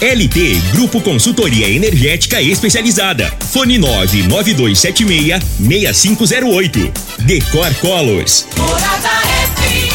LT Grupo Consultoria Energética Especializada. Fone 99276 6508. Decor Colors. Morada FM.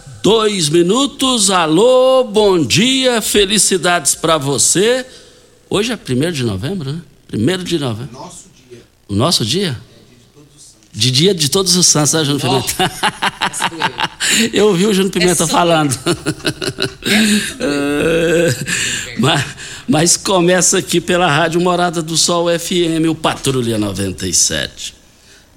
dois minutos. Alô, bom dia, felicidades para você. Hoje é primeiro de novembro, né? Primeiro de novembro. Nosso dia. O nosso dia? De dia de todos os santos, né, Júnior Pimenta? Eu ouvi o Júnior Pimenta falando. mas, mas começa aqui pela Rádio Morada do Sol FM, o Patrulha 97.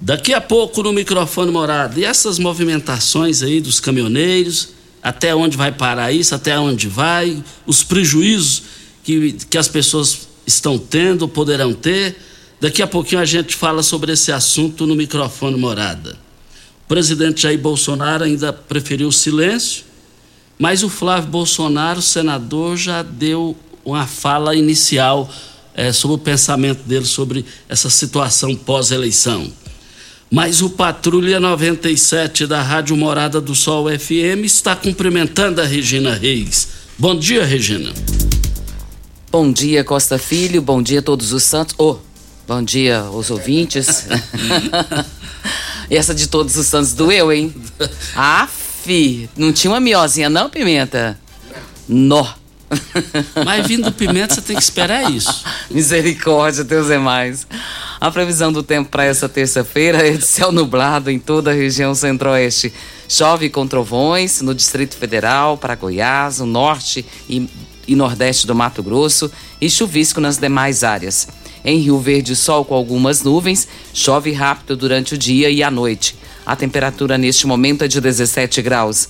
Daqui a pouco no microfone morado. E essas movimentações aí dos caminhoneiros, até onde vai parar isso, até onde vai, os prejuízos que, que as pessoas estão tendo, poderão ter. Daqui a pouquinho a gente fala sobre esse assunto no microfone morada. O presidente Jair Bolsonaro ainda preferiu o silêncio, mas o Flávio Bolsonaro, senador, já deu uma fala inicial é, sobre o pensamento dele sobre essa situação pós-eleição. Mas o Patrulha 97 da Rádio Morada do Sol FM está cumprimentando a Regina Reis. Bom dia, Regina. Bom dia, Costa Filho. Bom dia a todos os santos. Oh, bom dia os ouvintes. essa de todos os santos doeu, hein? Aff, não tinha uma miozinha não, Pimenta? Nó. Mas vindo do Pimenta, você tem que esperar isso. Misericórdia, Deus é mais. A previsão do tempo para essa terça-feira é de céu nublado em toda a região centro-oeste. Chove com trovões no Distrito Federal, para Goiás, o norte e, e nordeste do Mato Grosso e chuvisco nas demais áreas. Em Rio Verde, sol com algumas nuvens, chove rápido durante o dia e a noite. A temperatura neste momento é de 17 graus.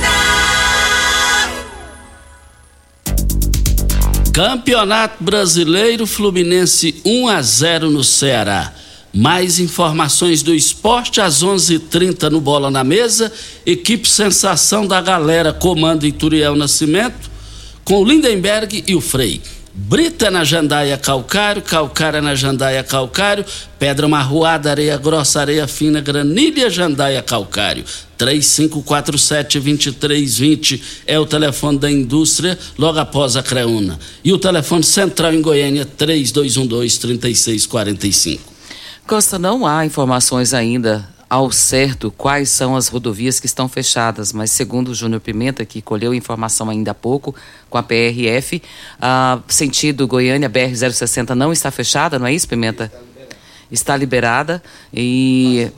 Campeonato Brasileiro Fluminense 1 a 0 no Ceará. Mais informações do esporte às 11:30 no Bola na Mesa. Equipe Sensação da Galera comando Ituriel Nascimento com o Lindenberg e o Frei. Brita na Jandaia Calcário, Calcária na Jandaia Calcário, Pedra Marroada, Areia Grossa, Areia Fina, Granilha, Jandaia Calcário. 3547-2320 é o telefone da indústria, logo após a Creuna. E o telefone central em Goiânia, 3212-3645. Costa, não há informações ainda ao certo quais são as rodovias que estão fechadas, mas segundo o Júnior Pimenta, que colheu informação ainda há pouco com a PRF, a sentido Goiânia BR-060 não está fechada, não é isso, Pimenta? Está liberada e,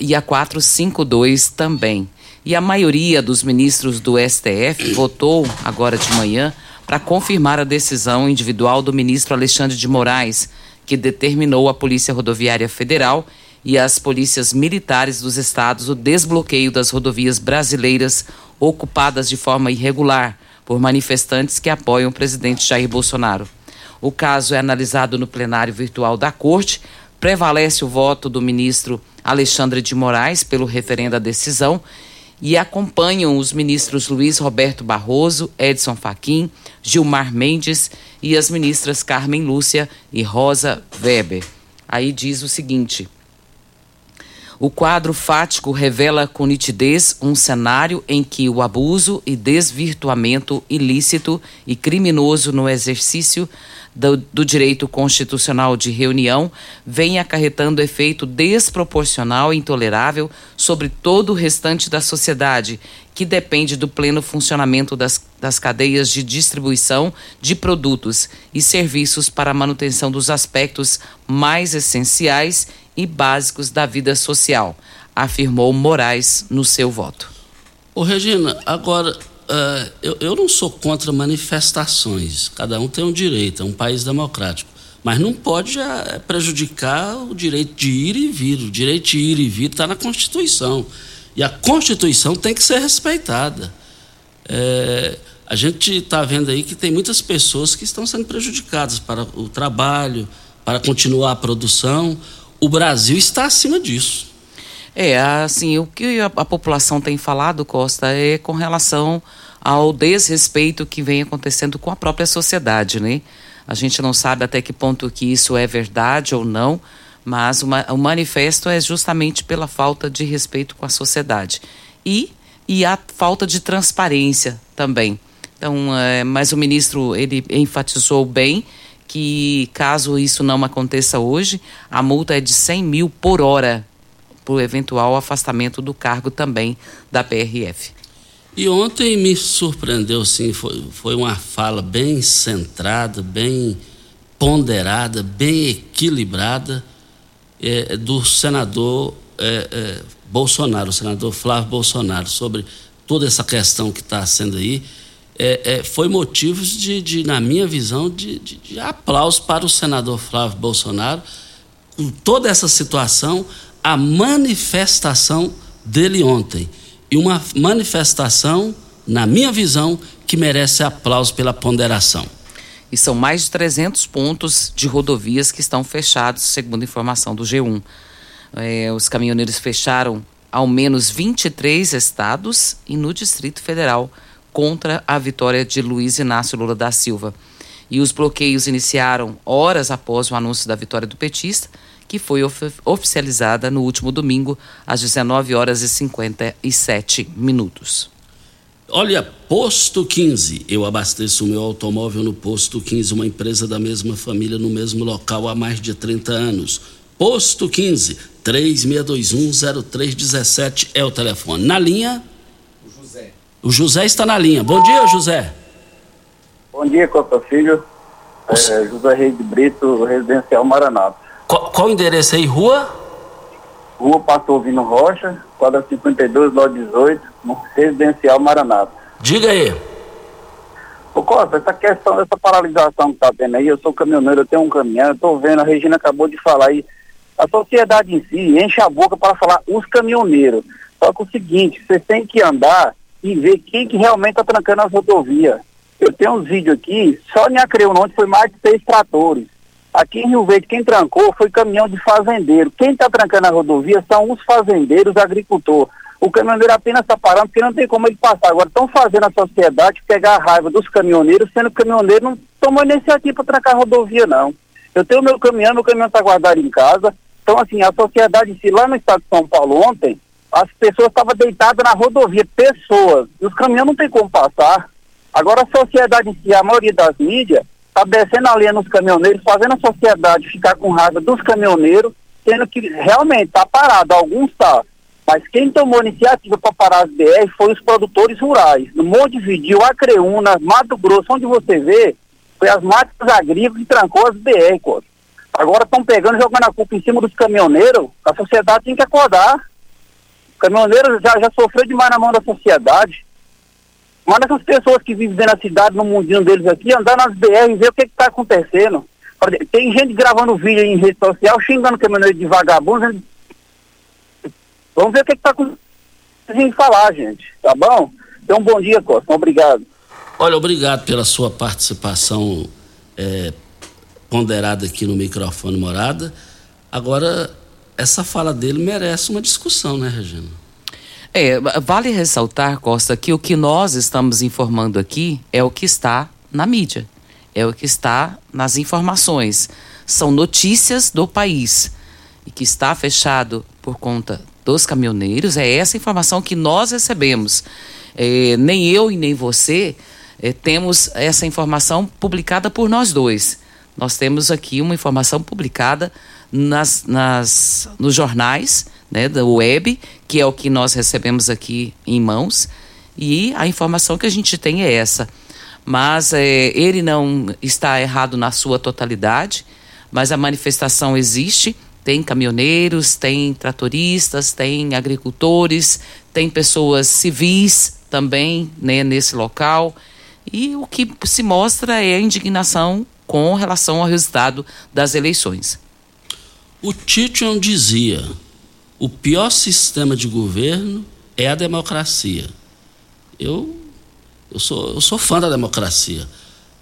e a 452 também. E a maioria dos ministros do STF votou agora de manhã para confirmar a decisão individual do ministro Alexandre de Moraes, que determinou à Polícia Rodoviária Federal e às polícias militares dos estados o desbloqueio das rodovias brasileiras ocupadas de forma irregular por manifestantes que apoiam o presidente Jair Bolsonaro. O caso é analisado no plenário virtual da Corte. Prevalece o voto do ministro Alexandre de Moraes pelo referendo à decisão e acompanham os ministros Luiz Roberto Barroso, Edson Fachin, Gilmar Mendes e as ministras Carmen Lúcia e Rosa Weber. Aí diz o seguinte: o quadro fático revela com nitidez um cenário em que o abuso e desvirtuamento ilícito e criminoso no exercício do, do, direito constitucional de reunião vem acarretando efeito desproporcional e intolerável sobre todo o restante da sociedade, que depende do pleno funcionamento das, das cadeias de distribuição de produtos e serviços para a manutenção dos aspectos mais essenciais e básicos da vida social, afirmou Moraes no seu voto. Ô Regina, agora uh, eu, eu não sou contra manifestações, cada um tem um direito, é um país democrático. Mas não pode prejudicar o direito de ir e vir. O direito de ir e vir está na Constituição. E a Constituição tem que ser respeitada. É, a gente está vendo aí que tem muitas pessoas que estão sendo prejudicadas para o trabalho, para continuar a produção. O Brasil está acima disso. É, assim, o que a, a população tem falado, Costa, é com relação ao desrespeito que vem acontecendo com a própria sociedade, né? A gente não sabe até que ponto que isso é verdade ou não, mas uma, o manifesto é justamente pela falta de respeito com a sociedade e e a falta de transparência também. Então, é, mas o ministro ele enfatizou bem que caso isso não aconteça hoje, a multa é de 100 mil por hora por eventual afastamento do cargo também da PRF. E ontem me surpreendeu, sim, foi, foi uma fala bem centrada, bem ponderada, bem equilibrada é, do senador é, é, Bolsonaro, o senador Flávio Bolsonaro, sobre toda essa questão que está sendo aí. É, é, foi motivos de, de, na minha visão, de, de, de aplauso para o senador Flávio Bolsonaro, com toda essa situação, a manifestação dele ontem e uma manifestação, na minha visão, que merece aplauso pela ponderação. E são mais de 300 pontos de rodovias que estão fechados, segundo informação do G1. É, os caminhoneiros fecharam ao menos 23 estados e no Distrito Federal contra a vitória de Luiz Inácio Lula da Silva. E os bloqueios iniciaram horas após o anúncio da vitória do petista que foi of oficializada no último domingo, às 19 horas e 57 minutos. Olha, Posto 15. Eu abasteço o meu automóvel no Posto 15, uma empresa da mesma família no mesmo local há mais de 30 anos. Posto 15, 36210317 é o telefone. Na linha? O José. O José está na linha. Bom dia, José. Bom dia, Costa Filho. É, José Reis de Brito, residencial Maranata. Qual, qual o endereço aí? Rua? Rua Pastor Vino Rocha, quadra 52, lote 18, residencial Maranata. Diga aí. Ô Costa, essa questão dessa paralisação que tá tendo aí, eu sou caminhoneiro, eu tenho um caminhão, eu tô vendo, a Regina acabou de falar aí, a sociedade em si enche a boca para falar os caminhoneiros. Só que o seguinte, você tem que andar e ver quem que realmente tá trancando as rodovias. Eu tenho uns vídeos aqui, só em Acreonte foi mais de seis tratores. Aqui em Rio Verde, quem trancou foi caminhão de fazendeiro. Quem está trancando a rodovia são os fazendeiros, agricultores. O caminhoneiro apenas está parando porque não tem como ele passar. Agora estão fazendo a sociedade pegar a raiva dos caminhoneiros, sendo que o caminhoneiro não tomou iniciativa para trancar a rodovia, não. Eu tenho meu caminhão, meu caminhão está guardado em casa. Então, assim, a sociedade, se lá no estado de São Paulo ontem, as pessoas estavam deitadas na rodovia, pessoas. E os caminhões não tem como passar. Agora a sociedade em si, a maioria das mídias, está descendo a linha nos caminhoneiros, fazendo a sociedade ficar com raiva dos caminhoneiros, sendo que realmente está parado, alguns está. Mas quem tomou iniciativa para parar as BR foi os produtores rurais. No Monte Vidil, Acreúna, Mato Grosso, onde você vê, foi as máquinas agrícolas que trancou as BR. Agora estão pegando e jogando a culpa em cima dos caminhoneiros. A sociedade tem que acordar. O caminhoneiro já, já sofreu demais na mão da sociedade. Manda essas pessoas que vivem na cidade, no mundinho deles aqui, andar nas BR e ver o que está acontecendo. Tem gente gravando vídeo em rede social, xingando caminhoneiro de vagabundo. Vamos ver o que está acontecendo falar, gente. Tá bom? Então, bom dia, Costa. Obrigado. Olha, obrigado pela sua participação é, ponderada aqui no microfone Morada. Agora, essa fala dele merece uma discussão, né, Regina? É, vale ressaltar, Costa, que o que nós estamos informando aqui é o que está na mídia, é o que está nas informações. São notícias do país. E que está fechado por conta dos caminhoneiros, é essa informação que nós recebemos. É, nem eu e nem você é, temos essa informação publicada por nós dois. Nós temos aqui uma informação publicada nas, nas, nos jornais né, da web, que é o que nós recebemos aqui em mãos, e a informação que a gente tem é essa. Mas é, ele não está errado na sua totalidade, mas a manifestação existe. Tem caminhoneiros, tem tratoristas, tem agricultores, tem pessoas civis também né, nesse local. E o que se mostra é a indignação com relação ao resultado das eleições. O Titian dizia: o pior sistema de governo é a democracia. Eu, eu, sou, eu sou fã da democracia.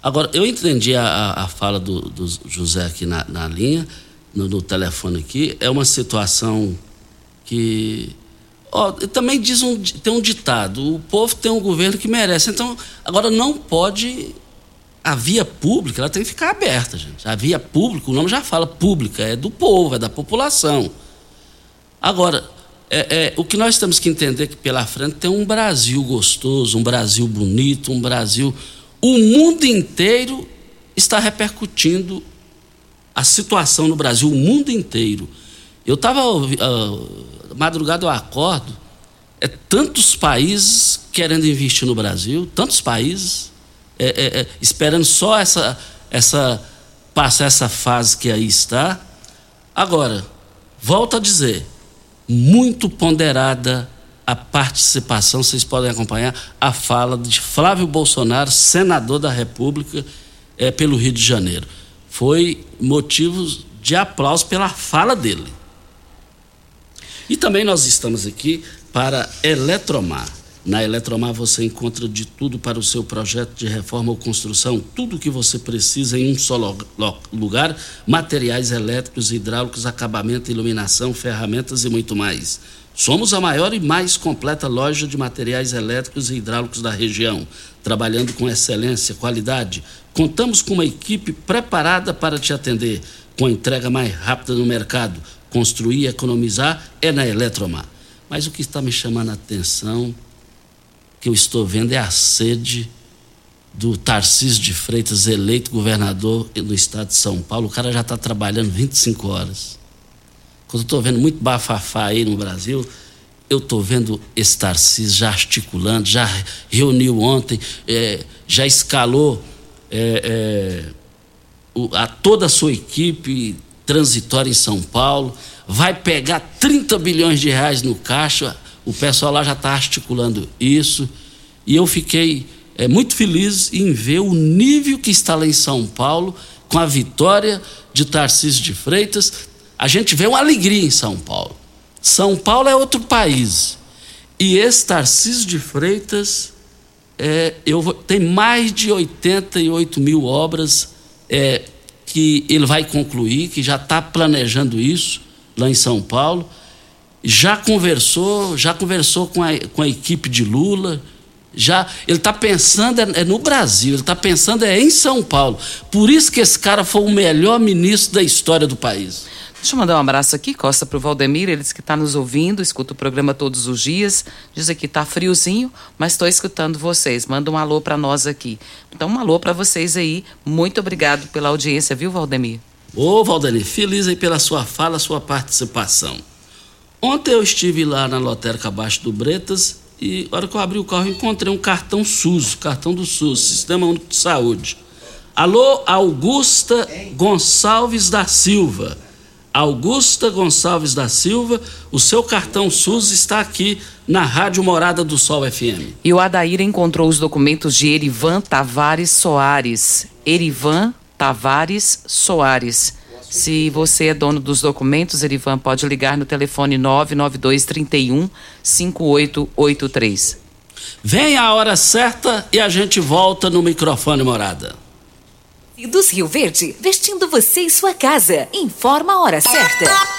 Agora, eu entendi a, a fala do, do, José aqui na, na linha, no, no, telefone aqui. É uma situação que. Também diz um, tem um ditado: o povo tem um governo que merece. Então, agora não pode a via pública ela tem que ficar aberta, gente. A via pública, o nome já fala pública, é do povo, é da população. Agora, é, é, o que nós temos que entender é que pela frente tem um Brasil gostoso, um Brasil bonito, um Brasil. O mundo inteiro está repercutindo a situação no Brasil, o mundo inteiro. Eu estava. Uh, madrugada eu acordo, é tantos países querendo investir no Brasil, tantos países é, é, é, esperando só essa, essa passar essa fase que aí está. Agora, volto a dizer, muito ponderada a participação, vocês podem acompanhar a fala de Flávio Bolsonaro, senador da República, é, pelo Rio de Janeiro. Foi motivo de aplauso pela fala dele. E também nós estamos aqui para Eletromar. Na Eletromar você encontra de tudo para o seu projeto de reforma ou construção, tudo o que você precisa em um só lugar: materiais elétricos, hidráulicos, acabamento, iluminação, ferramentas e muito mais. Somos a maior e mais completa loja de materiais elétricos e hidráulicos da região, trabalhando com excelência, qualidade. Contamos com uma equipe preparada para te atender, com a entrega mais rápida no mercado. Construir e economizar é na Eletromar. Mas o que está me chamando a atenção que eu estou vendo é a sede do Tarcísio de Freitas, eleito governador no estado de São Paulo. O cara já está trabalhando 25 horas. Quando eu estou vendo muito bafafá aí no Brasil, eu estou vendo esse Tarcísio já articulando, já reuniu ontem, é, já escalou é, é, o, a toda a sua equipe transitória em São Paulo, vai pegar 30 bilhões de reais no caixa o pessoal lá já está articulando isso. E eu fiquei é, muito feliz em ver o nível que está lá em São Paulo, com a vitória de Tarcísio de Freitas. A gente vê uma alegria em São Paulo. São Paulo é outro país. E esse Tarcísio de Freitas é, eu, tem mais de 88 mil obras é, que ele vai concluir, que já está planejando isso lá em São Paulo já conversou, já conversou com a, com a equipe de Lula, já ele está pensando é, é, no Brasil, ele está pensando é em São Paulo. Por isso que esse cara foi o melhor ministro da história do país. Deixa eu mandar um abraço aqui, Costa, para o Valdemir, ele disse que está nos ouvindo, escuta o programa todos os dias, diz que está friozinho, mas estou escutando vocês. Manda um alô para nós aqui. Então, um alô para vocês aí. Muito obrigado pela audiência, viu, Valdemir? Ô, Valdemir, feliz aí pela sua fala, sua participação. Ontem eu estive lá na lotérica abaixo do Bretas e na hora que eu abri o carro encontrei um cartão SUS, cartão do SUS, Sistema Único de Saúde. Alô, Augusta Gonçalves da Silva. Augusta Gonçalves da Silva, o seu cartão SUS está aqui na Rádio Morada do Sol FM. E o Adair encontrou os documentos de Erivan Tavares Soares. Erivan Tavares Soares. Se você é dono dos documentos, Erivan, pode ligar no telefone 992 31 5883. Vem a hora certa e a gente volta no microfone morada. Tecidos Rio Verde, vestindo você e sua casa. Informa a hora certa.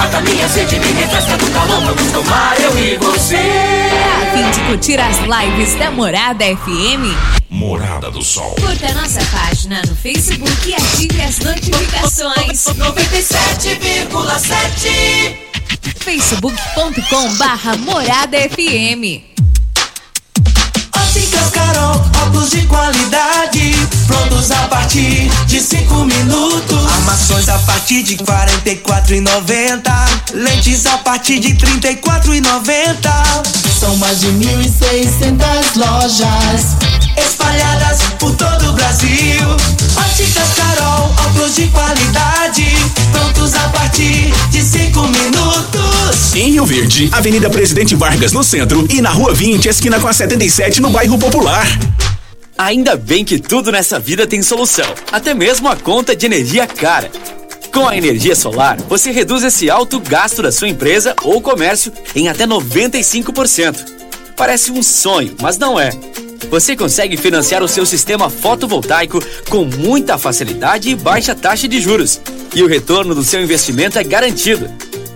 Mata minha sede, me refresca do calor. Vamos tomar eu e você. A fim de curtir as lives da Morada FM? Morada do Sol. Curta nossa página no Facebook e ative as notificações. 97,7 facebook.com barra Morada FM. Carol, óculos de qualidade, prontos a partir de 5 minutos. Armações a partir de R$ 44,90. Lentes a partir de R$ 34,90. São mais de 1.600 lojas espalhadas por todo o Brasil. Óticas Carol, óculos de qualidade, Verde, Avenida Presidente Vargas no centro e na Rua 20, esquina com a 77 no bairro Popular. Ainda bem que tudo nessa vida tem solução, até mesmo a conta de energia cara. Com a energia solar, você reduz esse alto gasto da sua empresa ou comércio em até 95%. Parece um sonho, mas não é. Você consegue financiar o seu sistema fotovoltaico com muita facilidade e baixa taxa de juros. E o retorno do seu investimento é garantido.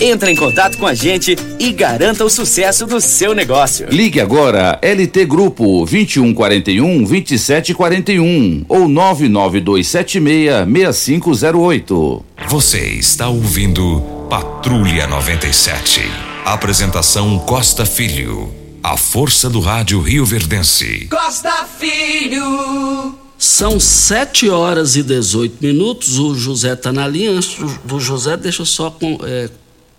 Entre em contato com a gente e garanta o sucesso do seu negócio. Ligue agora LT Grupo 2141 2741 ou 99276 6508. Você está ouvindo Patrulha 97. Apresentação Costa Filho. A força do rádio Rio Verdense. Costa Filho. São 7 horas e 18 minutos. O José está na linha. Antes do- José, deixa eu só con- é,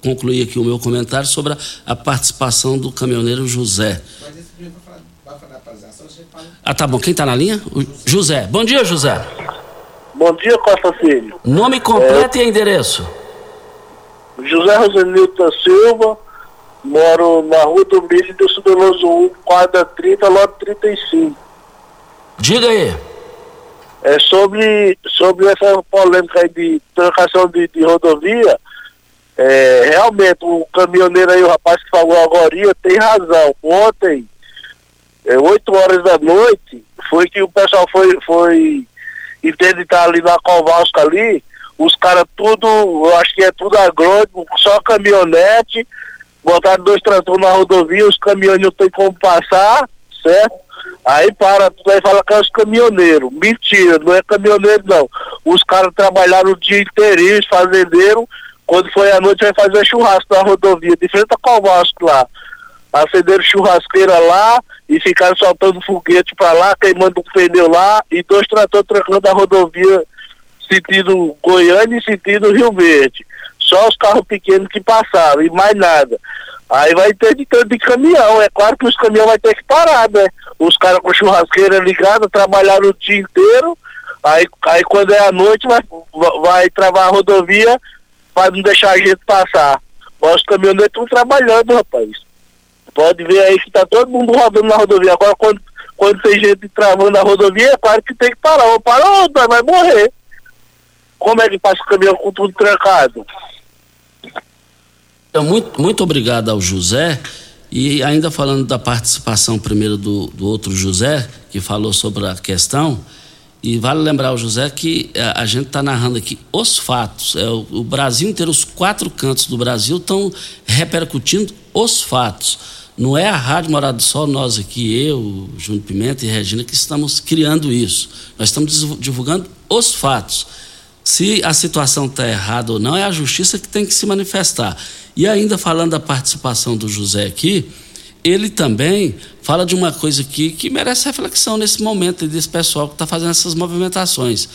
concluir aqui o meu comentário sobre a, a participação do caminhoneiro José. Ah, tá bom. Quem está na linha? O José. Bom dia, José. Bom dia, Costa Filho. Nome completo e endereço. José Rosenilton da Silva, moro na Rua do Milho do Sudonoso 1, quadra 30, lote 35. Diga aí. É sobre, sobre essa polêmica aí de trancação de, de rodovia, é, realmente o caminhoneiro aí, o rapaz que falou agora, tem razão. Ontem, é, 8 horas da noite, foi que o pessoal foi, foi interditar ali na Covalsca ali, os caras tudo, eu acho que é tudo agrônimo, só caminhonete, botaram dois tratores na rodovia, os caminhões não tem como passar, certo? Aí para, aí fala que é os caminhoneiros. Mentira, não é caminhoneiro não. Os caras trabalharam o dia inteirinho, os fazendeiros, quando foi à noite vai fazer churrasco na rodovia, de frente a Covalsco lá. Acenderam churrasqueira lá e ficaram soltando foguete pra lá, queimando um pneu lá e dois tratores trancando a rodovia sentido Goiânia e sentido Rio Verde. Só os carros pequenos que passaram e mais nada. Aí vai ter de tanto de caminhão, é claro que os caminhões vai ter que parar, né? Os caras com churrasqueira ligada, trabalharam o dia inteiro, aí, aí quando é a noite vai, vai travar a rodovia para não deixar a gente passar. Mas os caminhoneiros estão trabalhando, rapaz. Pode ver aí que tá todo mundo rodando na rodovia. Agora quando, quando tem gente travando a rodovia, é claro que tem que parar. Ou para, ou vai morrer. como é que passa o caminhão com tudo trancado? Então, muito, muito obrigado ao José. E ainda falando da participação primeiro do, do outro José, que falou sobre a questão, e vale lembrar o José que a, é, a gente está narrando aqui os fatos. É, o, o, Brasil inteiro, os quatro cantos do Brasil estão repercutindo os fatos. Não é a Rádio Morada do Sol, nós aqui, eu, Júnior Pimenta e Regina, que estamos criando isso. Nós estamos divulgando os fatos. Se a situação está errada ou não, é a justiça que tem que se manifestar. E ainda falando da participação do José aqui, ele também fala de uma coisa aqui que merece reflexão nesse momento desse pessoal que está fazendo essas movimentações.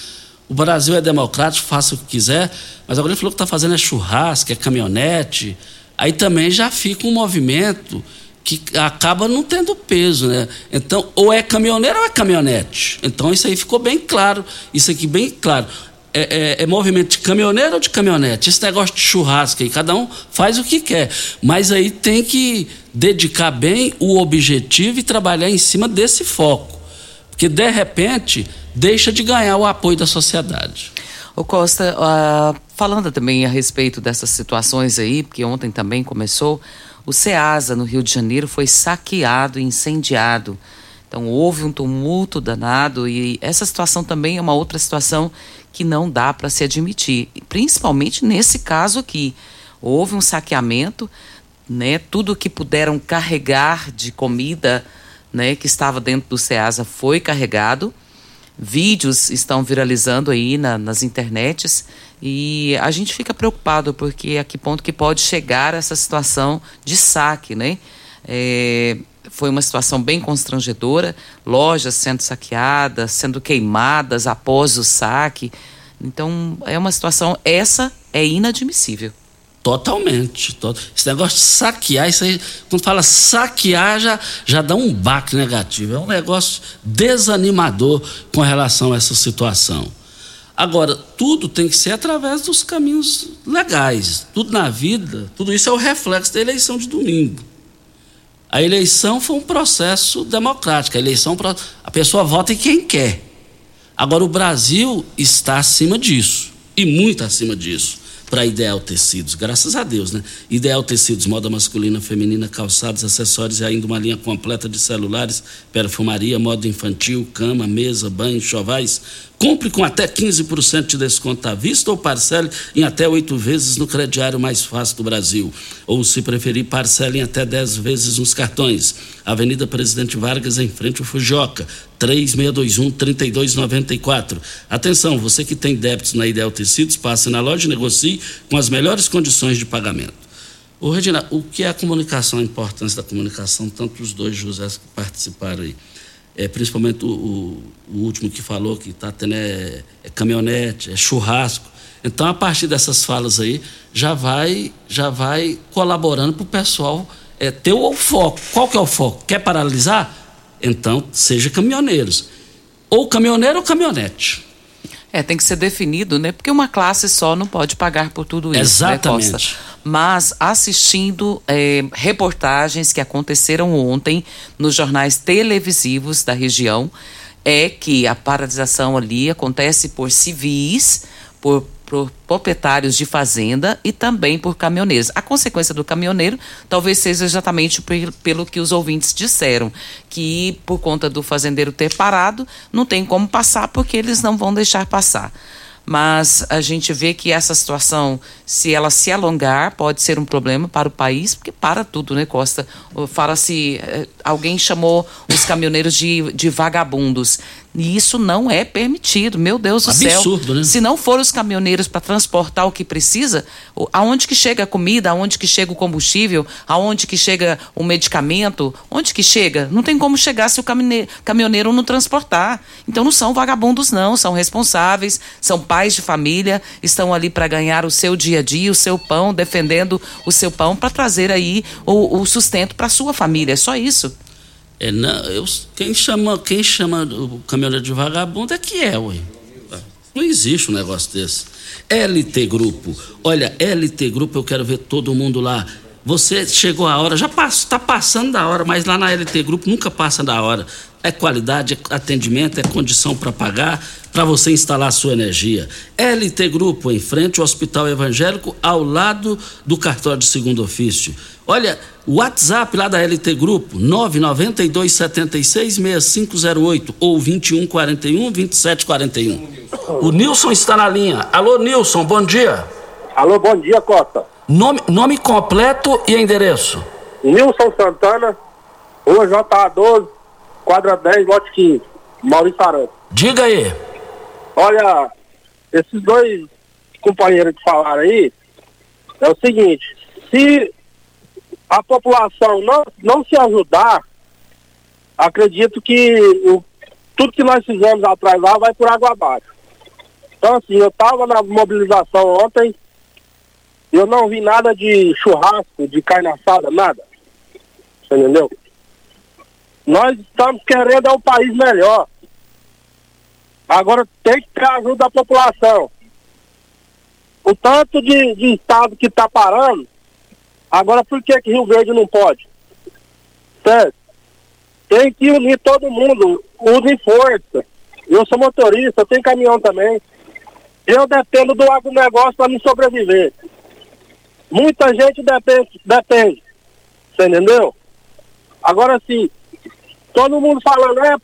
O Brasil é democrático, faça o que quiser, mas agora ele falou que está fazendo é churrasco, é caminhonete. Aí também já fica um movimento que acaba não tendo peso, né? Então, ou é caminhoneiro ou é caminhonete. Então, isso aí ficou bem claro. Isso aqui bem claro é, é, é, movimento de caminhoneiro ou de caminhonete? Esse negócio de churrasco aí, cada um faz o que quer. Mas aí tem que dedicar bem o objetivo e trabalhar em cima desse foco. Porque, de repente, deixa de ganhar o apoio da sociedade. O Costa, uh, falando também a respeito dessas situações aí, porque ontem também começou, o SEASA no Rio de Janeiro foi saqueado e incendiado. Então houve um tumulto danado e essa situação também é uma outra situação que não dá para se admitir, principalmente nesse caso aqui. Houve um saqueamento, né? Tudo que puderam carregar de comida, né, que estava dentro do Ceasa foi carregado. Vídeos estão viralizando aí na, nas internets e a gente fica preocupado porque a que ponto que pode chegar essa situação de saque, né? É, foi uma situação bem constrangedora, lojas sendo saqueadas, sendo queimadas após o saque. Então, é uma situação, essa é inadmissível. Totalmente. To... Esse negócio de saquear, isso aí, quando fala saquear, já, já dá um baque negativo. É um negócio desanimador com relação a essa situação. Agora, tudo tem que ser através dos caminhos legais. Tudo na vida, tudo isso é o reflexo da eleição de domingo. A eleição foi um processo democrático. A eleição, a pessoa vota em quem quer. Agora, o Brasil está acima disso, e muito acima disso para Ideal Tecidos, graças a Deus, né? Ideal Tecidos, moda masculina, feminina, calçados, acessórios e ainda uma linha completa de celulares, perfumaria, moda infantil, cama, mesa, banho, chovais. Compre com até 15% de desconto à vista ou parcele em até oito vezes no crediário mais fácil do Brasil. Ou, se preferir, parcele em até dez vezes nos cartões. Avenida Presidente Vargas, em frente ao Fujoca. 3621-3294. Atenção, você que tem débitos na Ideal Tecidos, passe na loja e negocie com as melhores condições de pagamento. Ô, Regina, o que é a comunicação, a importância da comunicação, tanto os dois José que participaram aí? É, principalmente o, o, o último que falou que está tendo é, é caminhonete, é churrasco. Então, a partir dessas falas aí, já vai, já vai colaborando para o pessoal é, ter o foco. Qual que é o foco? Quer paralisar? Então, seja caminhoneiros. Ou caminhoneiro ou caminhonete. É, tem que ser definido, né? Porque uma classe só não pode pagar por tudo isso. Né, Exatamente. Né, Mas assistindo é, reportagens que aconteceram ontem nos jornais televisivos da região, é que a paralisação ali acontece por civis, por por proprietários de fazenda e também por caminhoneiros. A consequência do caminhoneiro talvez seja exatamente pelo que os ouvintes disseram, que por conta do fazendeiro ter parado, não tem como passar porque eles não vão deixar passar mas a gente vê que essa situação, se ela se alongar, pode ser um problema para o país, porque para tudo, né, Costa? Fala-se, eh, alguém chamou os caminhoneiros de, de vagabundos. E isso não é permitido, meu Deus do Absurdo, céu. Né? Se não for os caminhoneiros para transportar o que precisa, aonde que chega a comida, aonde que chega o combustível, aonde que chega o medicamento, onde que chega? Não tem como chegar se o caminhoneiro não transportar. Então não são vagabundos não, são responsáveis, são pais de família, estão ali para ganhar o seu dia a dia, o seu pão, defendendo o seu pão para trazer aí o, o sustento para sua família. É só isso. É, não, eu, quem, chama, quem chama o caminhoneiro de vagabundo é que é, ué. Não existe um negócio desse. LT Grupo. Olha, LT Grupo, eu quero ver todo mundo lá. Você chegou a hora, já está passando da hora, mas lá na LT Grupo nunca passa da hora. É qualidade, é atendimento, é condição para pagar, para você instalar a sua energia. LT Grupo, em frente ao Hospital Evangélico, ao lado do cartório de segundo ofício. Olha, o WhatsApp lá da LT Grupo, 992766508 ou 2141-2741. O Nilson está na linha. Alô, Nilson, bom dia. Alô, bom dia, Costa. Nome, nome completo e endereço. Nilson Santana, Rua JA12, quadra 10, lote 15, Maurício Arantes. Diga aí. Olha, esses dois companheiros que falaram aí, é o seguinte, se a população não, não se ajudar, acredito que o, tudo que nós fizemos atrás lá vai por água abaixo. Então assim, eu estava na mobilização ontem, eu não vi nada de churrasco, de carne assada, nada. Você entendeu? Nós estamos querendo é um país melhor. Agora tem que ter ajuda da população. O tanto de, de estado que está parando, agora por que, que Rio Verde não pode? Certo? Tem que unir todo mundo, usem força. Eu sou motorista, tenho caminhão também. Eu dependo do agronegócio para me sobreviver. Muita gente depende, depende. Você entendeu? Agora sim, todo mundo falando, é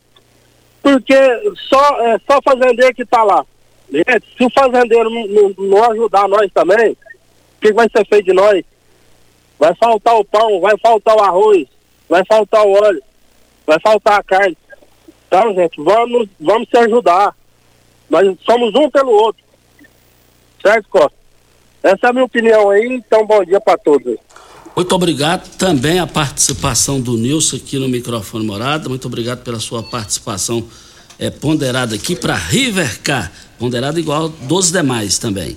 porque só, é, só fazendeiro que está lá. Gente, se o fazendeiro não, não, ajudar nós também, o que vai ser feito de nós? Vai faltar o pão, vai faltar o arroz, vai faltar o óleo, vai faltar a carne. Então, gente, vamos, vamos se ajudar. Nós somos um pelo outro. Certo, Costa? Essa é a minha opinião aí, então bom dia para todos. Muito obrigado também a participação do Nilson aqui no microfone Morada. Muito obrigado pela sua participação é, ponderada aqui para Rivercar. Ponderada igual dos demais também.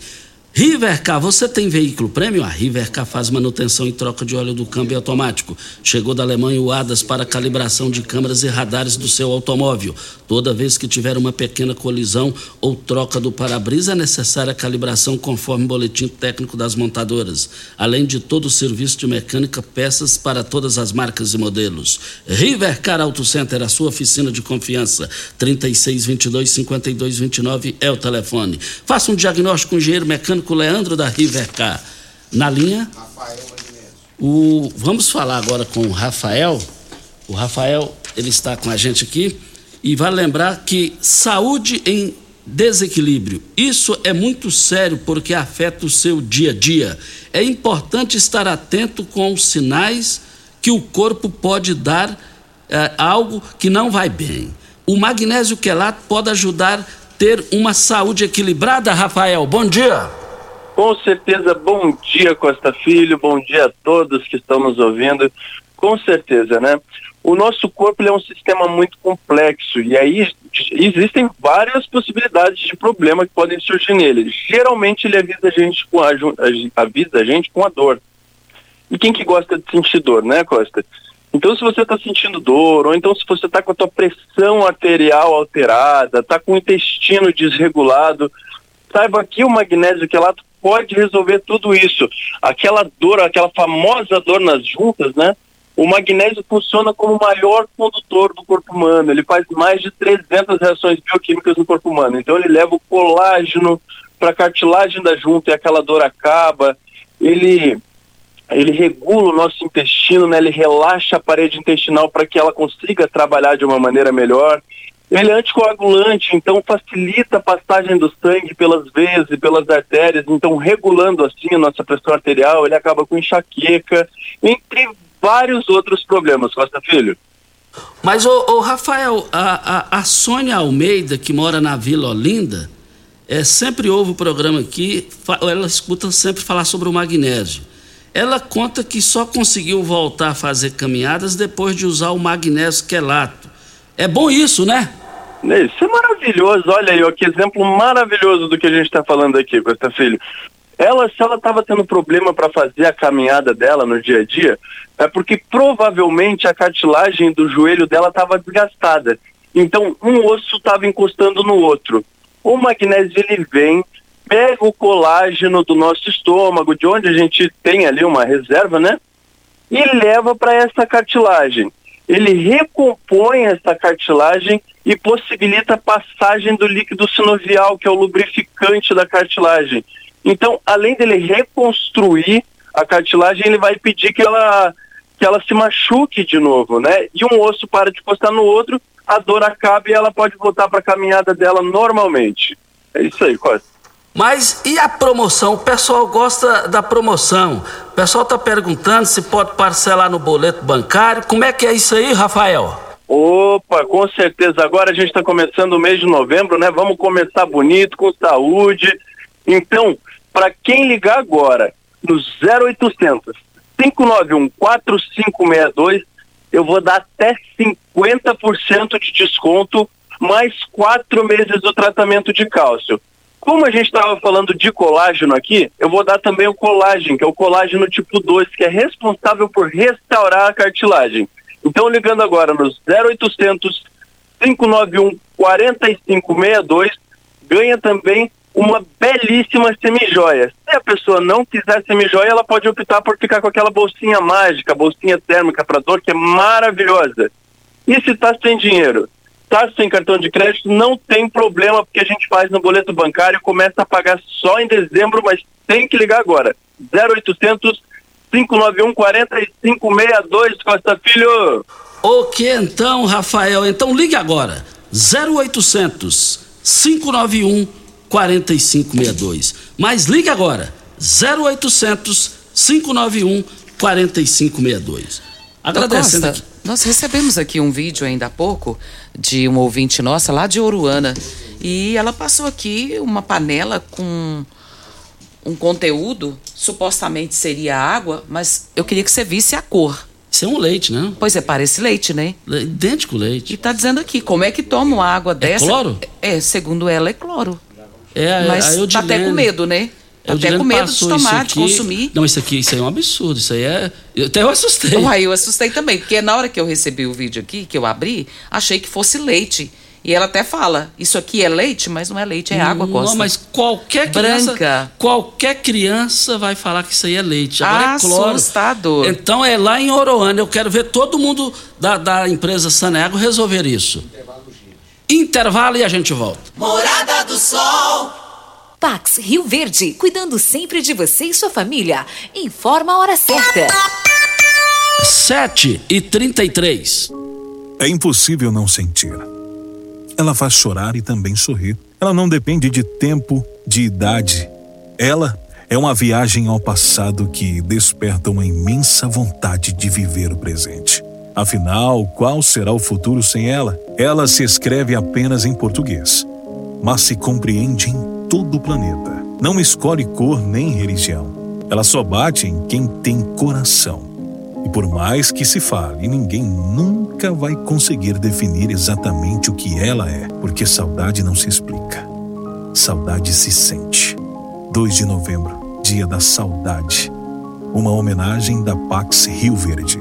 Rivercar, você tem veículo prêmio? A Rivercar faz manutenção e troca de óleo do câmbio automático. Chegou da Alemanha o ADAS para calibração de câmeras e radares do seu automóvel. Toda vez que tiver uma pequena colisão ou troca do para-brisa, é necessária a calibração conforme o boletim técnico das montadoras. Além de todo o serviço de mecânica, peças para todas as marcas e modelos. Rivercar Auto Center, a sua oficina de confiança. 3622-5229 é o telefone. Faça um diagnóstico com o engenheiro mecânico com o Leandro da Rivercar. Na linha. O, vamos falar agora com o Rafael. O Rafael, ele está com a gente aqui. E vale lembrar que saúde em desequilíbrio. Isso é muito sério porque afeta o seu dia a dia. É importante estar atento com os sinais que o corpo pode dar é, algo que não vai bem. O magnésio quelato pode ajudar a ter uma saúde equilibrada, Rafael. Bom dia. Com certeza, bom dia Costa Filho, bom dia a todos que estão nos ouvindo. Com certeza, né? O nosso corpo é um sistema muito complexo e aí existem várias possibilidades de problema que podem surgir nele. Geralmente ele avisa a gente com a, avisa a gente com a dor. E quem que gosta de sentir dor, né, Costa? Então, se você está sentindo dor, ou então se você está com a tua pressão arterial alterada, está com o intestino desregulado, saiba que o magnésio quelato pode resolver tudo isso. Aquela dor, aquela famosa dor nas juntas, né? O magnésio funciona como o maior condutor do corpo humano. Ele faz mais de 300 reações bioquímicas no corpo humano. Então ele leva o colágeno para a cartilagem da junta e aquela dor acaba. Ele ele regula o nosso intestino, né? Ele relaxa a parede intestinal para que ela consiga trabalhar de uma maneira melhor. Ele é anticoagulante, então facilita a passagem do sangue pelas veias e pelas artérias, então regulando assim a nossa pressão arterial, ele acaba com enxaqueca, entre vários outros problemas, Costa Filho. Mas, o Rafael, a, a, a, Sônia Almeida, que mora na Vila Olinda, é, sempre ouve o programa aqui, ela escuta sempre falar sobre o magnésio. Ela conta que só conseguiu voltar a fazer caminhadas depois de usar o magnésio quelato. É bom isso, né? Isso é maravilhoso, olha aí, ó, que exemplo maravilhoso do que a gente está falando aqui, Costa Filho. Ela, se ela estava tendo problema para fazer a caminhada dela no dia a dia, é porque provavelmente a cartilagem do joelho dela estava desgastada. Então, um osso estava encostando no outro. O magnésio ele vem, pega o colágeno do nosso estômago, de onde a gente tem ali uma reserva, né? E leva para essa cartilagem. Ele recompõe essa cartilagem e possibilita a passagem do líquido sinovial, que é o lubrificante da cartilagem. Então, além dele reconstruir a cartilagem, ele vai pedir que ela que ela se machuque de novo, né? E um osso para de encostar no outro, a dor acaba e ela pode voltar para a caminhada dela normalmente. É isso aí, Costa. Mas e a promoção? O pessoal gosta da promoção. O pessoal está perguntando se pode parcelar no boleto bancário. Como é que é isso aí, Rafael? Opa, com certeza. Agora a gente está começando o mês de novembro, né? Vamos começar bonito, com saúde. Então, para quem ligar agora no 0800 591 4562, eu vou dar até 50% de desconto, mais quatro meses do tratamento de cálcio. Como a gente estava falando de colágeno aqui, eu vou dar também o colágeno, que é o colágeno tipo 2, que é responsável por restaurar a cartilagem. Então, ligando agora nos 0800 591 4562, ganha também uma belíssima semijoia. Se a pessoa não quiser semijoia, ela pode optar por ficar com aquela bolsinha mágica, bolsinha térmica para dor, que é maravilhosa. E se está sem dinheiro? Está sem cartão de crédito, não tem problema, porque a gente faz no boleto bancário, começa a pagar só em dezembro, mas tem que ligar agora. 0800 591 4562, Costa Filho. O que então, Rafael? Então ligue agora. 0800 591 4562. Mas ligue agora. 0800 591 4562. Agradecendo Costa, Nós recebemos aqui um vídeo ainda há pouco de uma ouvinte nossa lá de Oruana. E ela passou aqui uma panela com um conteúdo, supostamente seria água, mas eu queria que você visse a cor. Isso é um leite, né? Pois é, parece leite, né? Le idêntico leite. E tá dizendo aqui, como é que toma uma água dessa? É cloro? É, segundo ela, é cloro. É, Mas a tá até com medo, né? Tá até com medo de tomar, de consumir. Não, isso aqui, isso aí é um absurdo. Isso aí é. Eu, até eu assustei. Uai, eu assustei também, porque na hora que eu recebi o vídeo aqui, que eu abri, achei que fosse leite. E ela até fala, isso aqui é leite, mas não é leite, é água, Costa. Não, mas qualquer criança, Branca. qualquer criança vai falar que isso aí é leite. Agora é cloro. Assustador. Então é lá em Oroana. Eu quero ver todo mundo da, da empresa Sanego resolver isso. Intervalo e a gente volta. Morada do Sol. Pax Rio Verde, cuidando sempre de você e sua família. Informa a hora certa. 7 e 33. É impossível não sentir. Ela faz chorar e também sorrir. Ela não depende de tempo, de idade. Ela é uma viagem ao passado que desperta uma imensa vontade de viver o presente. Afinal, qual será o futuro sem ela? Ela se escreve apenas em português, mas se compreende em todo o planeta. Não escolhe cor nem religião. Ela só bate em quem tem coração. E por mais que se fale, ninguém nunca vai conseguir definir exatamente o que ela é, porque saudade não se explica. Saudade se sente. 2 de novembro, Dia da Saudade. Uma homenagem da Pax Rio Verde.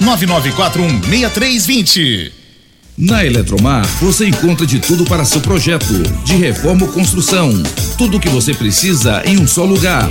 9941 6320. Na Eletromar, você encontra de tudo para seu projeto, de reforma ou construção. Tudo o que você precisa em um só lugar.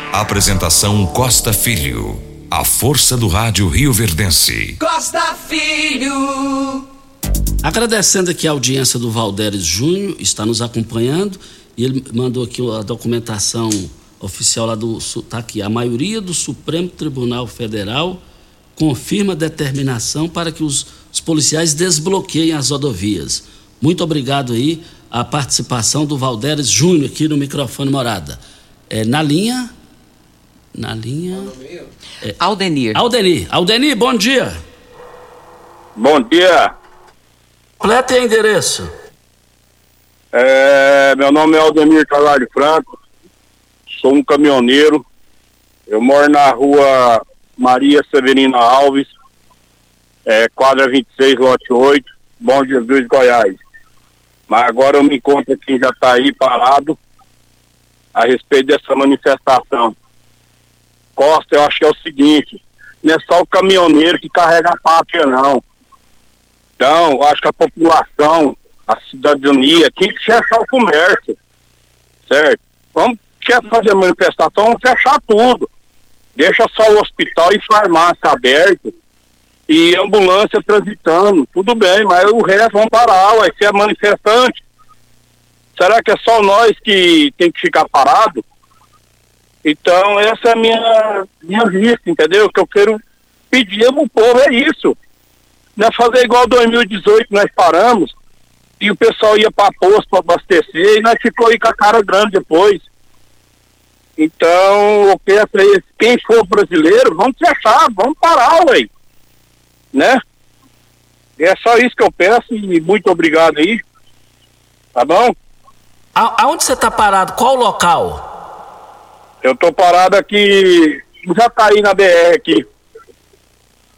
Apresentação Costa Filho. A força do rádio Rio Verdense. Costa Filho. Agradecendo aqui a audiência do Valderes Júnior, está nos acompanhando e ele mandou aqui a documentação oficial lá do. Está aqui. A maioria do Supremo Tribunal Federal confirma determinação para que os, os policiais desbloqueiem as rodovias. Muito obrigado aí a participação do Valderes Júnior aqui no microfone Morada. É, na linha, na linha. É, Aldenir. Aldenir. Aldenir, bom dia. Bom dia. Completa e endereço. É, meu nome é Aldenir Carvalho Franco. Sou um caminhoneiro. Eu moro na rua Maria Severina Alves, é, quadra 26, lote 8, Bom Jesus, Goiás. Mas agora eu me encontro aqui, já está aí parado, a respeito dessa manifestação Costa, eu acho que é o seguinte, não é só o caminhoneiro que carrega a pátria, não. Então, eu acho que a população, a cidadania, tem que fechar o comércio, certo? Vamos quer fazer manifestação, vamos fechar tudo. Deixa só o hospital e farmácia aberto e ambulância transitando, tudo bem, mas o resto vão parar, vai ser manifestante. Será que é só nós que tem que ficar parado? Então, essa é a minha, minha vista, entendeu? O que eu quero pedir ao povo é isso. Não é fazer igual 2018, nós paramos e o pessoal ia para posto para abastecer e nós ficou aí com a cara grande depois. Então, eu peço aí, quem for brasileiro, vamos fechar, vamos parar, ué. Né? É só isso que eu peço e muito obrigado aí. Tá bom? A, aonde você tá parado? Qual o local? Eu tô parado aqui, já tá aí na BR aqui.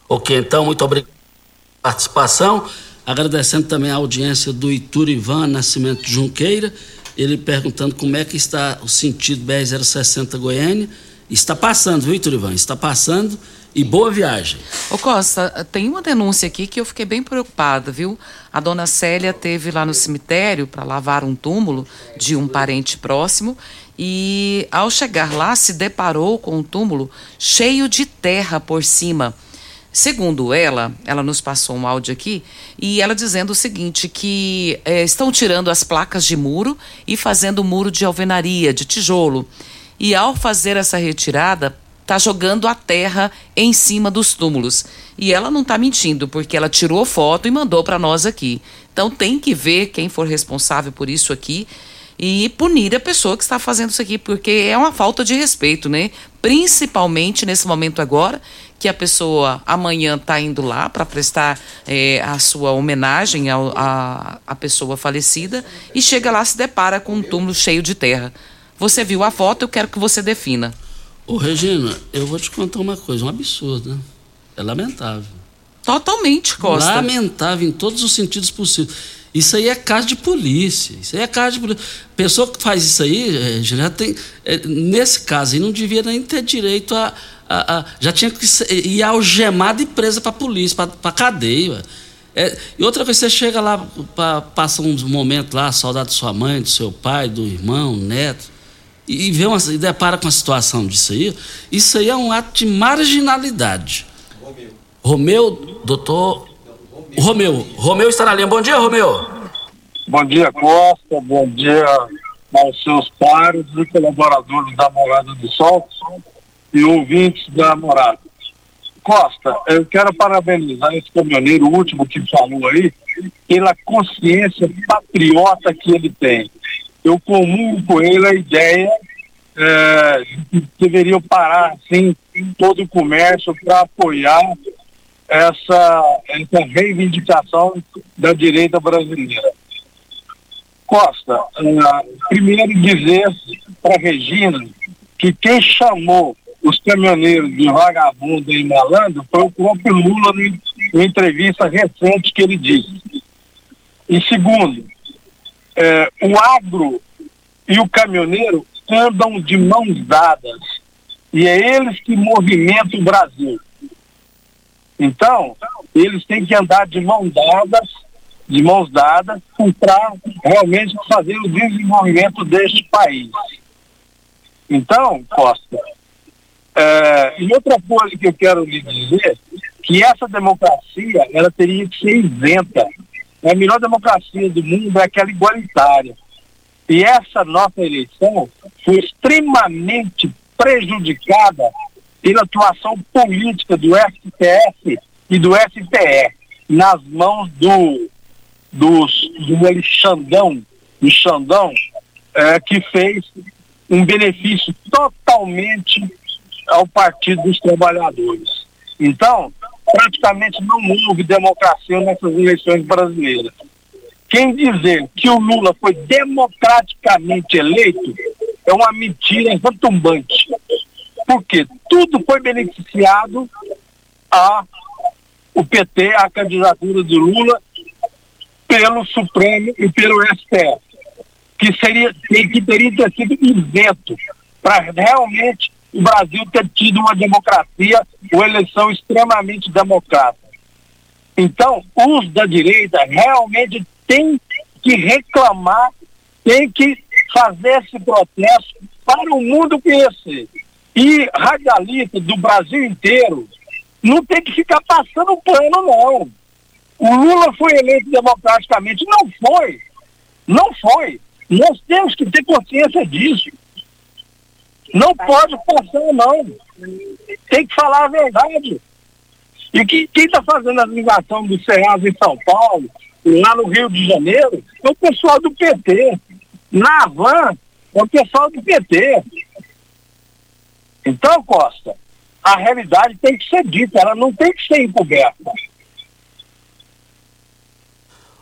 Ok, então, muito obrigado pela participação. Agradecendo também a audiência do Iturivan Nascimento Junqueira, ele perguntando como é que está o sentido BR-060 Goiânia. Está passando, viu, Iturivan? Está passando e boa viagem. Ô Costa, tem uma denúncia aqui que eu fiquei bem preocupada, viu? A dona Célia teve lá no cemitério para lavar um túmulo de um parente próximo e ao chegar lá se deparou com um túmulo cheio de terra por cima. Segundo ela, ela nos passou um áudio aqui, e ela dizendo o seguinte: que é, estão tirando as placas de muro e fazendo muro de alvenaria, de tijolo. E ao fazer essa retirada, está jogando a terra em cima dos túmulos. E ela não está mentindo, porque ela tirou foto e mandou para nós aqui. Então tem que ver quem for responsável por isso aqui e punir a pessoa que está fazendo isso aqui, porque é uma falta de respeito, né? Principalmente nesse momento agora, que a pessoa amanhã está indo lá para prestar é, a sua homenagem à a, pessoa falecida e chega lá se depara com um túmulo cheio de terra. Você viu a foto, eu quero que você defina. Ô Regina, eu vou te contar uma coisa, um absurdo, né? É lamentável. Totalmente, Costa. Lamentável em todos os sentidos possíveis. Isso aí é caso de polícia. Isso aí é caso de polícia. Pessoa que faz isso aí, é, já tem. É, nesse caso aí, não devia nem ter direito a. a, a já tinha que ir algemado e presa para polícia, para cadeia. É, e outra coisa, você chega lá, pra, passa uns momentos lá, saudade de sua mãe, do seu pai, do irmão, neto, e, e, vê uma, e depara com a situação disso aí, isso aí é um ato de marginalidade. Romeu. Romeu, doutor Romeu. Romeu está na linha. Bom dia, Romeu. Bom dia, Costa. Bom dia aos seus pares e colaboradores da Morada do Sol. e ouvintes da morada. Costa, eu quero parabenizar esse caminhoneiro último que falou aí, pela consciência patriota que ele tem. Eu comungo com ele a ideia é, que deveriam parar assim todo o comércio para apoiar essa, essa reivindicação da direita brasileira. Costa, uh, primeiro dizer para Regina que quem chamou os caminhoneiros de vagabundo e malandro foi o próprio Lula em entrevista recente que ele disse. E segundo, é, o agro e o caminhoneiro andam de mãos dadas e é eles que movimentam o Brasil. Então, eles têm que andar de mãos dadas, de mãos dadas, para realmente fazer o desenvolvimento deste país. Então, Costa, é, e outra coisa que eu quero lhe dizer, que essa democracia, ela teria que ser isenta. A melhor democracia do mundo é aquela igualitária. E essa nossa eleição foi extremamente prejudicada pela atuação política do STF e do STE nas mãos do, dos, do Alexandão, do Xandão, é, que fez um benefício totalmente ao Partido dos Trabalhadores. Então, praticamente não houve democracia nessas eleições brasileiras. Quem dizer que o Lula foi democraticamente eleito é uma mentira retumbante. Porque tudo foi beneficiado a o PT, a candidatura do Lula, pelo Supremo e pelo STF, que seria que teria ter sido isento para realmente o Brasil ter tido uma democracia, uma eleição extremamente democrática. Então, os da direita realmente têm que reclamar, têm que fazer esse processo para o mundo conhecer. E radialista do Brasil inteiro não tem que ficar passando pano, não. O Lula foi eleito democraticamente. Não foi. Não foi. Nós temos que ter consciência disso. Não pode passar, não. Tem que falar a verdade. E que, quem está fazendo a ligação do Ceasa em São Paulo, lá no Rio de Janeiro, é o pessoal do PT. Na Havan, é o pessoal do PT. Então, Costa, a realidade tem que ser dita, ela não tem que ser encoberta.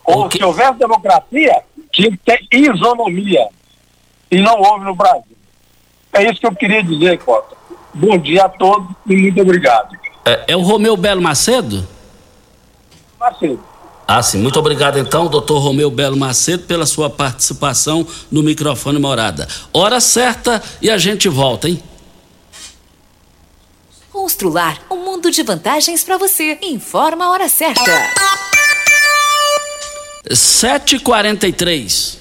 Ou se houvesse democracia, tinha que ter isonomia. E não houve no Brasil. É isso que eu queria dizer, Costa. Bom dia a todos e muito obrigado. É, é o Romeu Belo Macedo? Macedo. Ah, sim. Muito obrigado, então, doutor Romeu Belo Macedo, pela sua participação no microfone Morada. Hora certa e a gente volta, hein? Constrular um mundo de vantagens para você. Informa a hora certa. 7h43.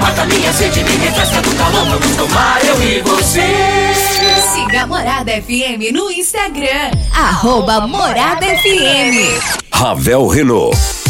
Mata minha sede, me refresca do calor. Vamos tomar eu e você. Siga a Morada FM no Instagram. Arroba Morada FM. Ravel Renault.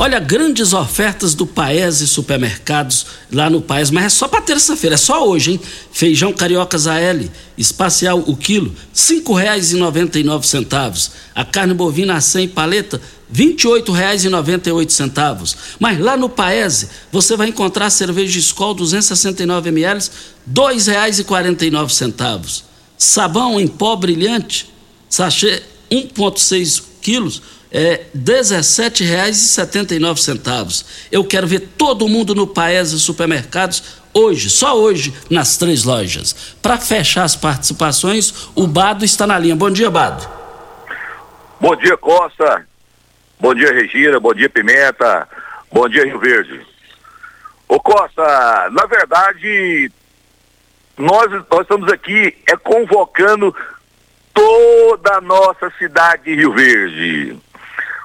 Olha, grandes ofertas do Paese Supermercados lá no Paes, mas é só para terça-feira, é só hoje, hein? Feijão Cariocas AL, espacial o quilo, cinco reais e noventa e nove centavos. A carne bovina a 100 paleta, vinte e oito reais e noventa e oito centavos. Mas lá no Paese, você vai encontrar cerveja Skol 269 ml, dois reais e quarenta e nove centavos. Sabão em pó brilhante, sachê 1,6 quilos, é R$17,79. Eu quero ver todo mundo no Paese Supermercados hoje, só hoje, nas três lojas. Para fechar as participações, o Bado está na linha. Bom dia, Bado. Bom dia, Costa. Bom dia, Regina. Bom dia, Pimenta. Bom dia, Rio Verde. Ô Costa, na verdade, nós, nós estamos aqui é convocando toda a nossa cidade de Rio Verde.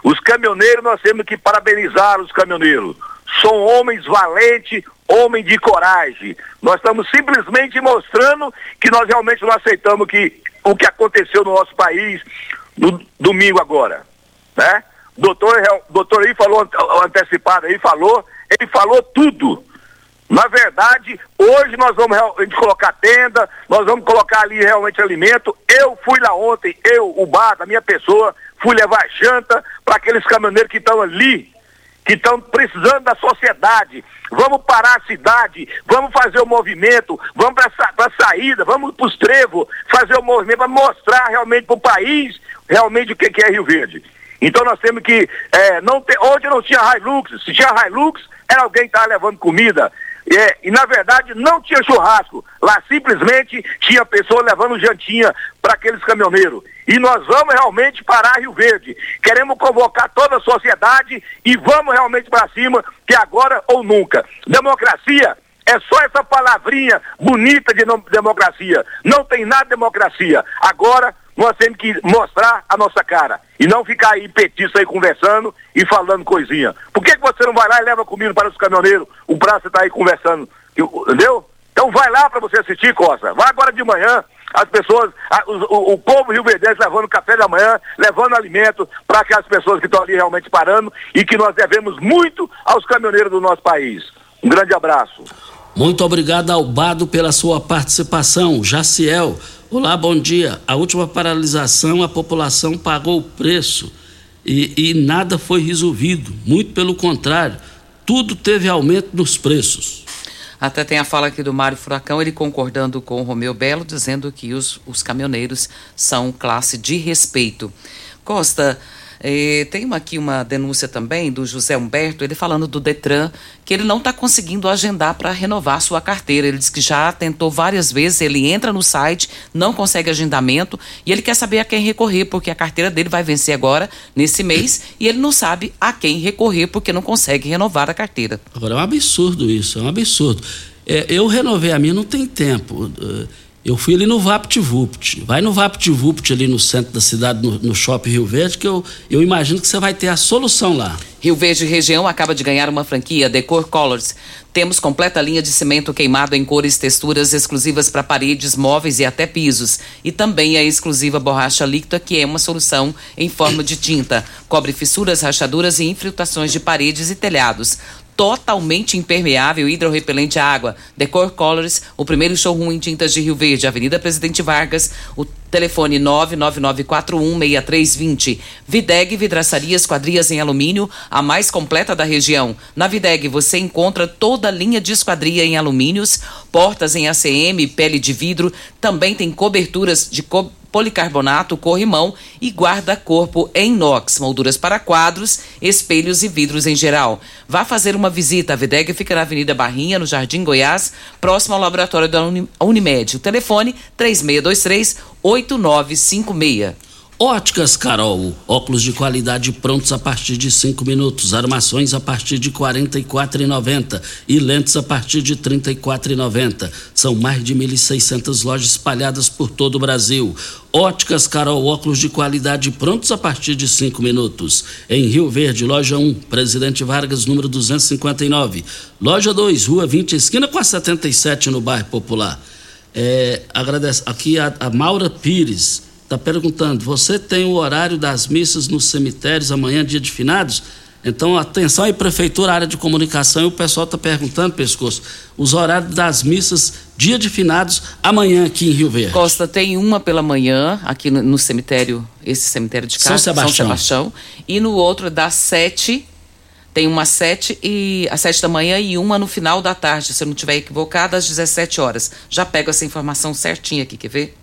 Os caminhoneiros, nós temos que parabenizar os caminhoneiros. São homens valentes, homens de coragem. Nós estamos simplesmente mostrando que nós realmente não aceitamos que, o que aconteceu no nosso país no domingo agora. Né? Doutor, doutor aí falou antecipado aí, falou, ele falou tudo. Na verdade, hoje nós vamos colocar tenda, nós vamos colocar ali realmente alimento. Eu fui lá ontem, eu, o bar da minha pessoa, fui levar janta para aqueles caminhoneiros que estão ali, que estão precisando da sociedade. Vamos parar a cidade, vamos fazer o movimento, vamos para a saída, vamos para os trevos, fazer o movimento para mostrar realmente para o país realmente o que, que é Rio Verde. Então nós temos que é, não ter. Onde não tinha Hilux, se tinha Hilux, era alguém que estava levando comida. É, e na verdade não tinha churrasco. Lá simplesmente tinha pessoa levando jantinha para aqueles caminhoneiros. E nós vamos realmente parar Rio Verde. Queremos convocar toda a sociedade e vamos realmente para cima, que agora ou nunca. Democracia é só essa palavrinha bonita de democracia. Não tem nada de democracia. Agora nós temos que mostrar a nossa cara. E não ficar aí petista aí conversando e falando coisinha. Por que, que você não vai lá e leva comida para os caminhoneiros? O prazo está aí conversando. Entendeu? Então vai lá para você assistir, Costa. Vai agora de manhã. As pessoas, a, o, o, povo Rio Verde levando café da manhã, levando alimento para aquelas pessoas que estão ali realmente parando e que nós devemos muito aos caminhoneiros do nosso país. Um grande abraço. Muito obrigado ao Bado pela sua participação. Jaciel, olá, bom dia. A última paralisação, a população pagou o preço e, e nada foi resolvido. Muito pelo contrário, tudo teve aumento nos preços. Até tem a fala aqui do Mário Furacão, ele concordando com o Romeu Belo, dizendo que os, os caminhoneiros são classe de respeito. Costa, eh, tem aqui uma denúncia também do José Humberto, ele falando do Detran, que ele não está conseguindo agendar para renovar sua carteira. Ele diz que já tentou várias vezes, ele entra no site, não consegue agendamento e ele quer saber a quem recorrer, porque a carteira dele vai vencer agora, nesse mês, e ele não sabe a quem recorrer porque não consegue renovar a carteira. Agora é um absurdo isso, é um absurdo. É, eu renovei a minha, não tem tempo. Uh, eu fui ali no VaptVupt. Vai no VaptVupt ali no centro da cidade, no, no Shopping Rio Verde, que eu, eu imagino que você vai ter a solução lá. Rio Verde Região acaba de ganhar uma franquia Decor Colors. Temos completa linha de cimento queimado em cores texturas exclusivas para paredes, móveis e até pisos. E também a exclusiva borracha líquida, que é uma solução em forma de tinta. Cobre fissuras, rachaduras e infiltrações de paredes e telhados totalmente impermeável e hidrorrepelente à água. Decor Colors, o primeiro showroom em tintas de Rio Verde, Avenida Presidente Vargas, o telefone 999416320. Videg Vidraçaria Esquadrias em Alumínio, a mais completa da região. Na Videg você encontra toda a linha de esquadria em alumínios, portas em ACM, pele de vidro, também tem coberturas de co policarbonato, corrimão e guarda-corpo em inox, molduras para quadros, espelhos e vidros em geral. Vá fazer uma visita. A Videg fica na Avenida Barrinha, no Jardim Goiás, próximo ao laboratório da Unimed. O telefone 3623 8956. Óticas Carol, óculos de qualidade prontos a partir de cinco minutos, armações a partir de quarenta e quatro e lentes a partir de trinta e quatro São mais de 1.600 lojas espalhadas por todo o Brasil. Óticas Carol, óculos de qualidade prontos a partir de cinco minutos. Em Rio Verde, loja 1, Presidente Vargas, número 259. Loja 2, Rua 20, esquina com a 77, no bairro Popular. É, agradece aqui a, a Maura Pires está perguntando: você tem o horário das missas nos cemitérios amanhã, dia de finados? Então, atenção aí, prefeitura, área de comunicação, e o pessoal está perguntando, Pescoço, os horários das missas, dia de finados, amanhã aqui em Rio Verde. Costa, tem uma pela manhã, aqui no, no cemitério, esse cemitério de casa, São Sebastião. São Sebastião, e no outro das sete, tem uma às sete, e, às sete da manhã e uma no final da tarde, se eu não estiver equivocado, às 17 horas. Já pego essa informação certinha aqui, quer ver?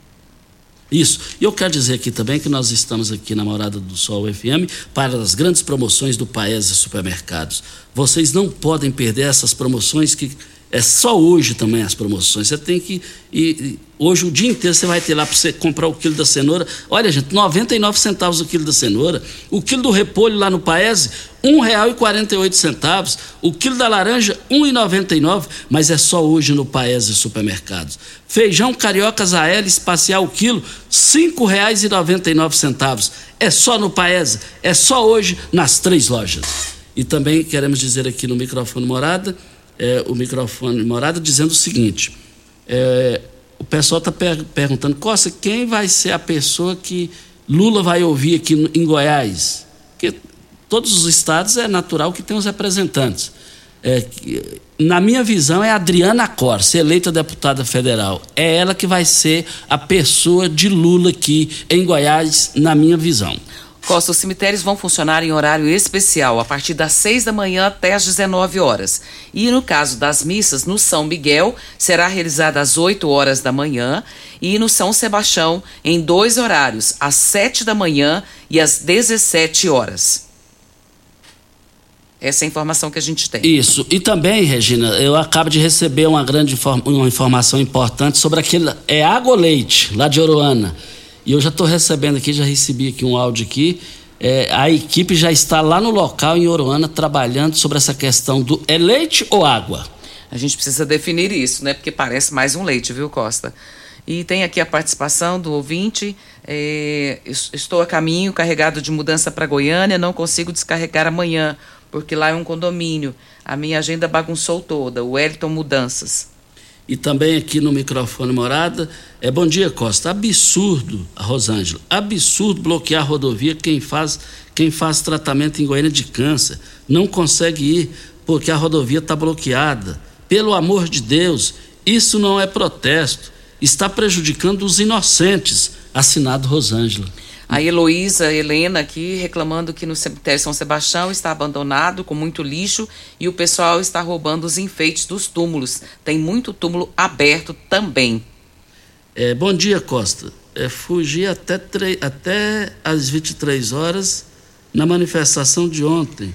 Isso. E eu quero dizer aqui também que nós estamos aqui na Morada do Sol FM para as grandes promoções do Paese Supermercados. Vocês não podem perder essas promoções que é só hoje também as promoções. Você tem que ir, hoje o dia inteiro você vai ter lá para você comprar o quilo da cenoura. Olha, gente, 99 centavos o quilo da cenoura. O quilo do repolho lá no Paese, R$ 1,48. O quilo da laranja, R$ 1,99. Mas é só hoje no Paese Supermercados. Feijão carioca Zael espacial o quilo, R$ 5,99. É só no Paese. É só hoje nas três lojas. E também queremos dizer aqui no microfone morada é, o microfone morada dizendo o seguinte: é, o pessoal está per perguntando, Costa, quem vai ser a pessoa que Lula vai ouvir aqui no, em Goiás? Porque todos os estados é natural que tenham os representantes. É, na minha visão, é Adriana Corse, eleita deputada federal. É ela que vai ser a pessoa de Lula aqui em Goiás, na minha visão. Costa, os cemitérios vão funcionar em horário especial, a partir das 6 da manhã até as 19 horas. E no caso das missas, no São Miguel, será realizada às 8 horas da manhã, e no São Sebastião, em dois horários, às 7 da manhã e às 17 horas. Essa é a informação que a gente tem. Isso. E também, Regina, eu acabo de receber uma grande uma informação importante sobre aquele. É água leite, lá de Oroana e eu já estou recebendo aqui, já recebi aqui um áudio aqui. É, a equipe já está lá no local em Oroana trabalhando sobre essa questão do é leite ou água? A gente precisa definir isso, né? Porque parece mais um leite, viu, Costa? E tem aqui a participação do ouvinte. É, estou a caminho, carregado de mudança para Goiânia, não consigo descarregar amanhã, porque lá é um condomínio. A minha agenda bagunçou toda. O Wellington Mudanças e também aqui no microfone morada. É bom dia, Costa. Absurdo, Rosângela. Absurdo bloquear a rodovia quem faz quem faz tratamento em Goiânia de câncer não consegue ir porque a rodovia está bloqueada. Pelo amor de Deus, isso não é protesto. Está prejudicando os inocentes. Assinado Rosângela. A Heloísa Helena aqui reclamando que no cemitério São Sebastião está abandonado, com muito lixo, e o pessoal está roubando os enfeites dos túmulos. Tem muito túmulo aberto também. É, bom dia, Costa. É, fugi até, até às 23 horas na manifestação de ontem.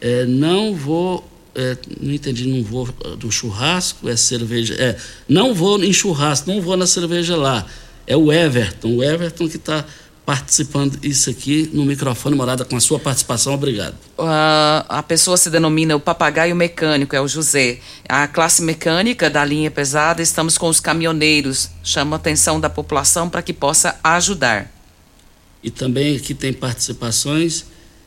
É, não vou. É, não entendi, não vou do churrasco, é cerveja. É, não vou em churrasco, não vou na cerveja lá. É o Everton, o Everton que está participando isso aqui no microfone morada com a sua participação. Obrigado. Uh, a pessoa se denomina o papagaio mecânico, é o José. A classe mecânica da linha pesada, estamos com os caminhoneiros. Chama a atenção da população para que possa ajudar. E também aqui tem participações.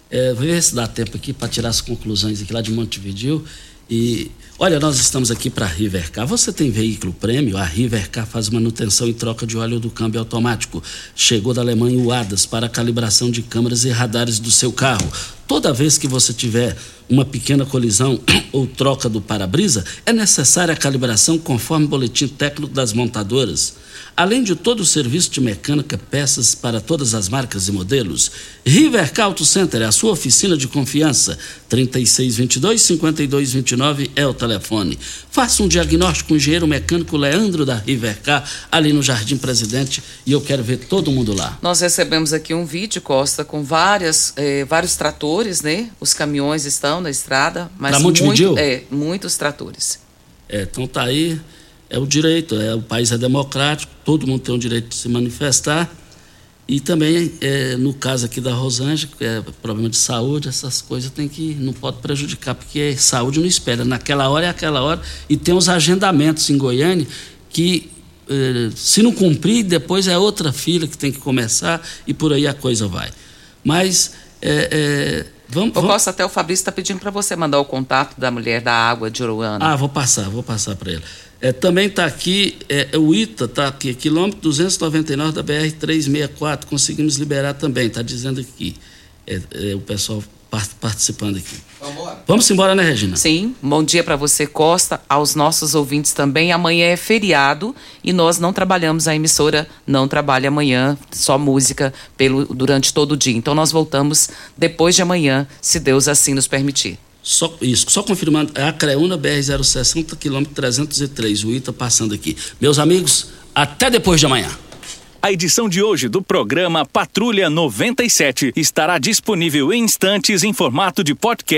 É, vou ver se dá tempo aqui para tirar as conclusões aqui lá de Montevideo. E olha, nós estamos aqui para a Rivercar. Você tem veículo prêmio? A Rivercar faz manutenção e troca de óleo do câmbio automático. Chegou da Alemanha o ADAS para calibração de câmeras e radares do seu carro. Toda vez que você tiver uma pequena colisão ou troca do para-brisa, é necessária a calibração conforme o boletim técnico das montadoras. Além de todo o serviço de mecânica, peças para todas as marcas e modelos, Rivercar Auto Center é a sua oficina de confiança. 3622-5229 é o telefone. Faça um diagnóstico com o engenheiro mecânico Leandro da Rivercar, ali no Jardim Presidente, e eu quero ver todo mundo lá. Nós recebemos aqui um vídeo, Costa, com várias, eh, vários tratores, né? Os caminhões estão na estrada, mas Pra muito, é, muitos tratores. É, então tá aí, é o direito, é, o país é democrático, todo mundo tem o direito de se manifestar. E também, é, no caso aqui da Rosângela, que é problema de saúde, essas coisas tem que, não pode prejudicar, porque saúde não espera. Naquela hora é aquela hora. E tem os agendamentos em Goiânia que, eh, se não cumprir, depois é outra fila que tem que começar e por aí a coisa vai. Mas, é, é, vamos. Vamos- Costa, até o Fabrício está pedindo para você mandar o contato da mulher da água de Uruana. Ah, vou passar, vou passar para ele. É, também está aqui, é, o ITA está aqui, quilômetro 299 da BR-364, conseguimos liberar também, está dizendo aqui, é, é, o pessoal participando aqui. Vamos embora, né, Regina? Sim, bom dia para você, Costa, aos nossos ouvintes também. Amanhã é feriado e nós não trabalhamos, a emissora não trabalha amanhã, só música pelo, durante todo o dia. Então nós voltamos depois de amanhã, se Deus assim nos permitir. Só, isso, só confirmando, é a Creúna BR-060, quilômetro 303, o ITA passando aqui. Meus amigos, até depois de amanhã. A edição de hoje do programa Patrulha 97 estará disponível em instantes em formato de podcast